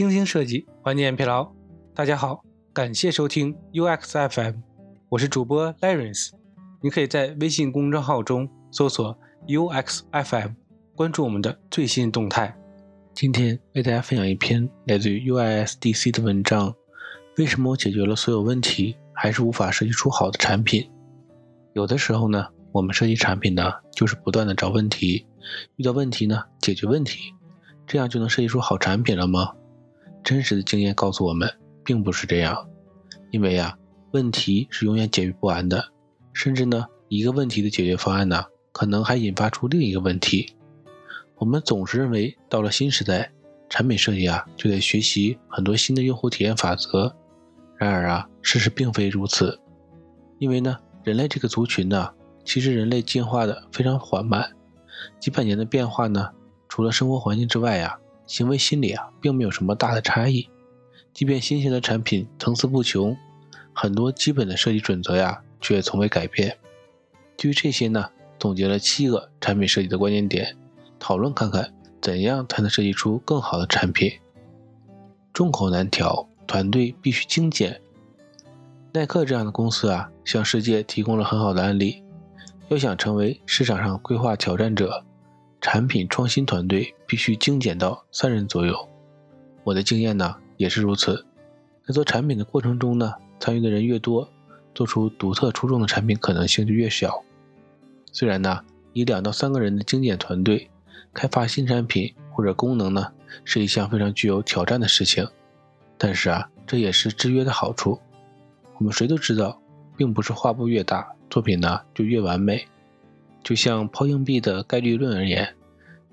精心设计，缓解疲劳。大家好，感谢收听 UX FM，我是主播 Lawrence。你可以在微信公众号中搜索 UX FM，关注我们的最新动态。今天为大家分享一篇来自于 UISDC 的文章：为什么我解决了所有问题，还是无法设计出好的产品？有的时候呢，我们设计产品呢，就是不断的找问题，遇到问题呢，解决问题。这样就能设计出好产品了吗？真实的经验告诉我们，并不是这样。因为呀，问题是永远解决不完的，甚至呢，一个问题的解决方案呢，可能还引发出另一个问题。我们总是认为，到了新时代，产品设计啊，就得学习很多新的用户体验法则。然而啊，事实并非如此。因为呢，人类这个族群呢，其实人类进化的非常缓慢，几百年的变化呢。除了生活环境之外呀，行为心理啊，并没有什么大的差异。即便新型的产品层次不穷，很多基本的设计准则呀，却从未改变。基于这些呢，总结了七个产品设计的关键点，讨论看看怎样才能设计出更好的产品。众口难调，团队必须精简。耐克这样的公司啊，向世界提供了很好的案例。要想成为市场上规划挑战者。产品创新团队必须精简到三人左右。我的经验呢也是如此。在做产品的过程中呢，参与的人越多，做出独特出众的产品可能性就越小。虽然呢，以两到三个人的精简团队开发新产品或者功能呢，是一项非常具有挑战的事情，但是啊，这也是制约的好处。我们谁都知道，并不是画布越大，作品呢就越完美。就像抛硬币的概率论而言，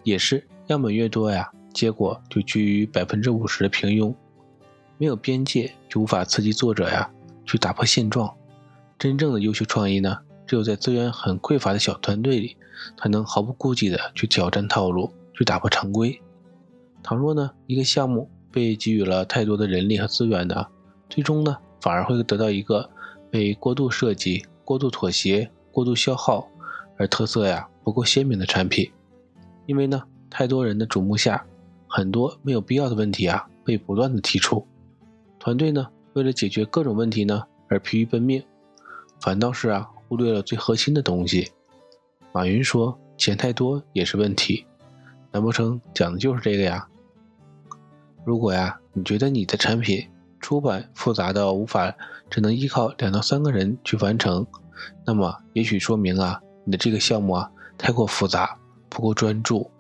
也是样本越多呀，结果就居于百分之五十的平庸。没有边界，就无法刺激作者呀去打破现状。真正的优秀创意呢，只有在资源很匮乏的小团队里，才能毫不顾忌的去挑战套路，去打破常规。倘若呢，一个项目被给予了太多的人力和资源呢，最终呢，反而会得到一个被过度设计、过度妥协、过度消耗。而特色呀不够鲜明的产品，因为呢太多人的瞩目下，很多没有必要的问题啊被不断的提出，团队呢为了解决各种问题呢而疲于奔命，反倒是啊忽略了最核心的东西。马云说钱太多也是问题，难不成讲的就是这个呀？如果呀你觉得你的产品出版复杂到无法只能依靠两到三个人去完成，那么也许说明啊。你的这个项目啊，太过复杂，不够专注。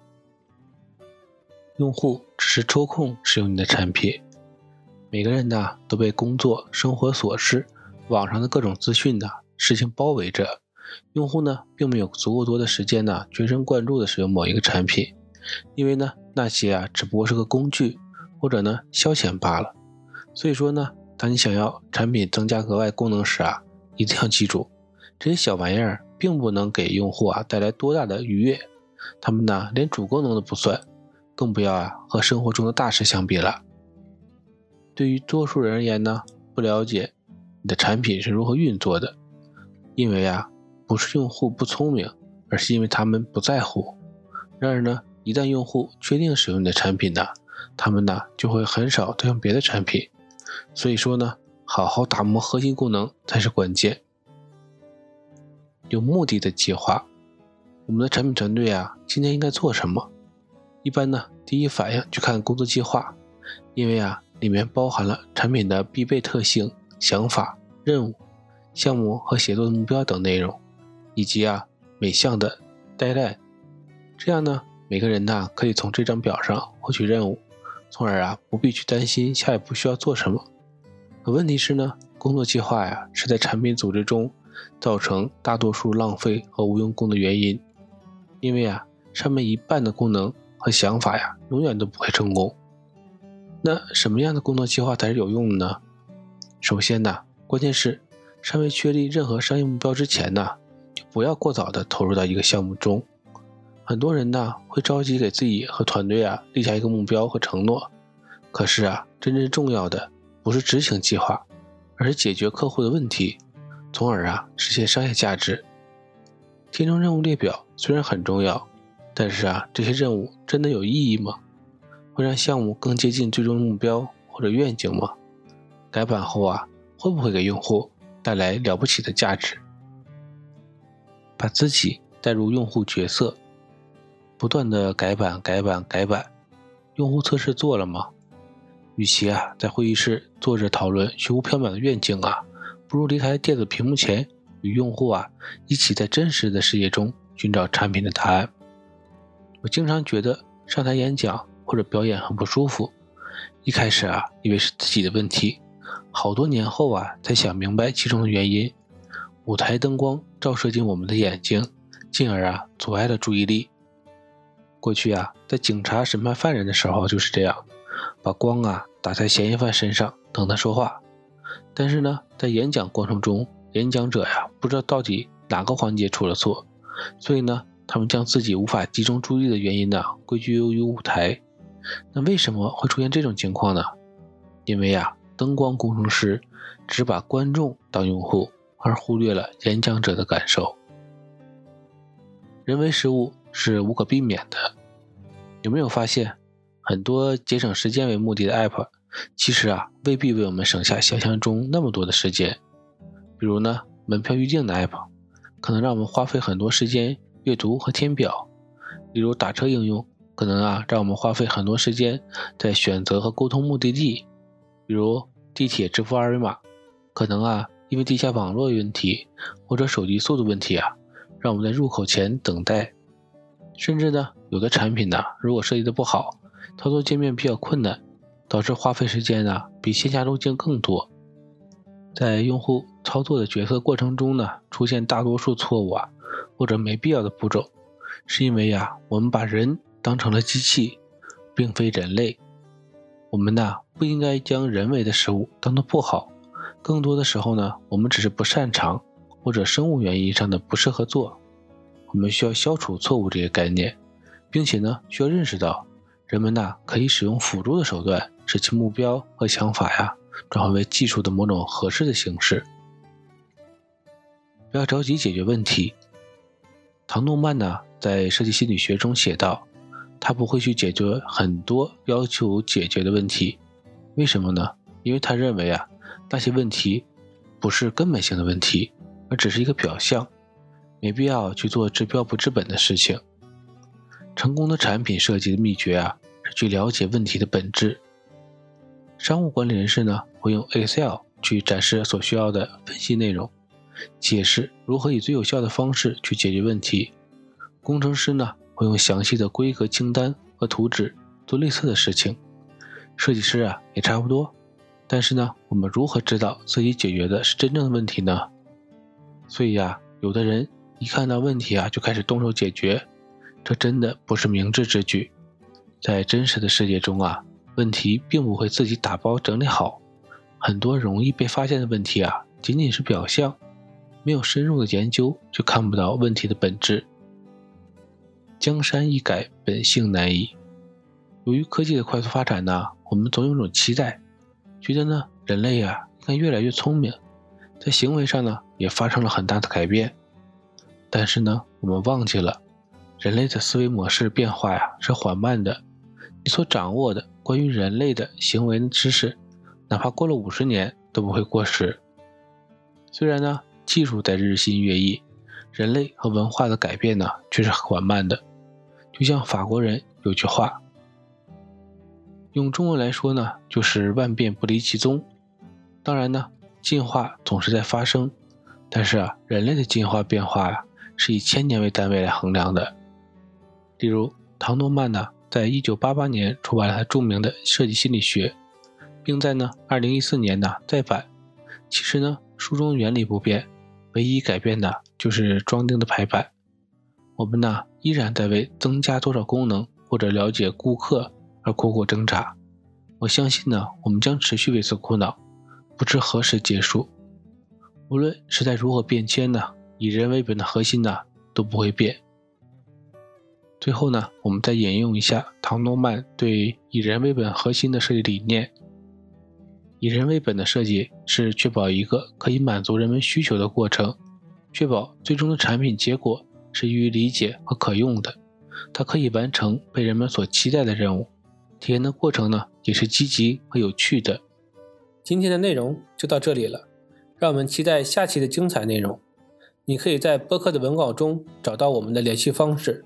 用户只是抽空使用你的产品，每个人呢都被工作、生活琐事、网上的各种资讯呢事情包围着。用户呢，并没有足够多的时间呢，全神贯注的使用某一个产品，因为呢，那些啊只不过是个工具，或者呢消遣罢了。所以说呢，当你想要产品增加额外功能时啊，一定要记住这些小玩意儿。并不能给用户啊带来多大的愉悦，他们呢连主功能都不算，更不要啊和生活中的大事相比了。对于多数人而言呢，不了解你的产品是如何运作的，因为啊不是用户不聪明，而是因为他们不在乎。然而呢，一旦用户确定使用你的产品呢，他们呢就会很少再用别的产品。所以说呢，好好打磨核心功能才是关键。有目的的计划，我们的产品团队啊，今天应该做什么？一般呢，第一反应去看工作计划，因为啊，里面包含了产品的必备特性、想法、任务、项目和写作的目标等内容，以及啊每项的 deadline。这样呢，每个人呢可以从这张表上获取任务，从而啊不必去担心下一步需要做什么。可问题是呢，工作计划呀是在产品组织中。造成大多数浪费和无用功的原因，因为啊，上面一半的功能和想法呀，永远都不会成功。那什么样的工作计划才是有用的呢？首先呢，关键是尚未确立任何商业目标之前呢，就不要过早的投入到一个项目中。很多人呢，会着急给自己和团队啊立下一个目标和承诺，可是啊，真正重要的不是执行计划，而是解决客户的问题。从而啊实现商业价值。填充任务列表虽然很重要，但是啊这些任务真的有意义吗？会让项目更接近最终目标或者愿景吗？改版后啊，会不会给用户带来了不起的价值？把自己带入用户角色，不断的改版、改版、改版，用户测试做了吗？与其啊在会议室坐着讨论虚无缥缈的愿景啊，不如离开电子屏幕前，与用户啊一起在真实的世界中寻找产品的答案。我经常觉得上台演讲或者表演很不舒服，一开始啊以为是自己的问题，好多年后啊才想明白其中的原因。舞台灯光照射进我们的眼睛，进而啊阻碍了注意力。过去啊在警察审判犯人的时候就是这样。把光啊打在嫌疑犯身上，等他说话。但是呢，在演讲过程中，演讲者呀不知道到底哪个环节出了错，所以呢，他们将自己无法集中注意的原因呢归咎于舞台。那为什么会出现这种情况呢？因为呀，灯光工程师只把观众当用户，而忽略了演讲者的感受。人为失误是无可避免的。有没有发现？很多节省时间为目的的 App，其实啊未必为我们省下想象中那么多的时间。比如呢，门票预订的 App，可能让我们花费很多时间阅读和填表；例如打车应用，可能啊让我们花费很多时间在选择和沟通目的地；比如地铁支付二维码，可能啊因为地下网络问题或者手机速度问题啊，让我们在入口前等待。甚至呢，有的产品呢，如果设计的不好，操作界面比较困难，导致花费时间呢比线下路径更多。在用户操作的决策过程中呢，出现大多数错误啊，或者没必要的步骤，是因为呀，我们把人当成了机器，并非人类。我们呢不应该将人为的失误当做不好，更多的时候呢，我们只是不擅长或者生物原因上的不适合做。我们需要消除错误这个概念，并且呢，需要认识到。人们呢可以使用辅助的手段，使其目标和想法呀转化为技术的某种合适的形式。不要着急解决问题。唐诺曼呢在设计心理学中写道：“他不会去解决很多要求解决的问题，为什么呢？因为他认为啊那些问题不是根本性的问题，而只是一个表象，没必要去做治标不治本的事情。”成功的产品设计的秘诀啊，是去了解问题的本质。商务管理人士呢，会用 Excel 去展示所需要的分析内容，解释如何以最有效的方式去解决问题。工程师呢，会用详细的规格清单和图纸做类似的事情。设计师啊，也差不多。但是呢，我们如何知道自己解决的是真正的问题呢？所以呀，有的人一看到问题啊，就开始动手解决。这真的不是明智之举，在真实的世界中啊，问题并不会自己打包整理好，很多容易被发现的问题啊，仅仅是表象，没有深入的研究就看不到问题的本质。江山易改，本性难移。由于科技的快速发展呢，我们总有种期待，觉得呢，人类啊应该越来越聪明，在行为上呢也发生了很大的改变，但是呢，我们忘记了。人类的思维模式变化呀是缓慢的，你所掌握的关于人类的行为知识，哪怕过了五十年都不会过时。虽然呢，技术在日新月异，人类和文化的改变呢却是缓慢的。就像法国人有句话，用中文来说呢，就是万变不离其宗。当然呢，进化总是在发生，但是啊，人类的进化变化呀，是以千年为单位来衡量的。例如，唐诺曼呢，在一九八八年出版了他著名的设计心理学，并在呢二零一四年呢再版。其实呢，书中原理不变，唯一改变的就是装订的排版。我们呢依然在为增加多少功能或者了解顾客而苦苦挣扎。我相信呢，我们将持续为此苦恼，不知何时结束。无论时代如何变迁呢，以人为本的核心呢都不会变。最后呢我们再引用一下唐诺曼对以人为本核心的设计理念。以人为本的设计是确保一个可以满足人们需求的过程确保最终的产品结果是易于理解和可用的。它可以完成被人们所期待的任务体验的过程呢也是积极和有趣的。今天的内容就到这里了让我们期待下期的精彩内容。你可以在播客的文稿中找到我们的联系方式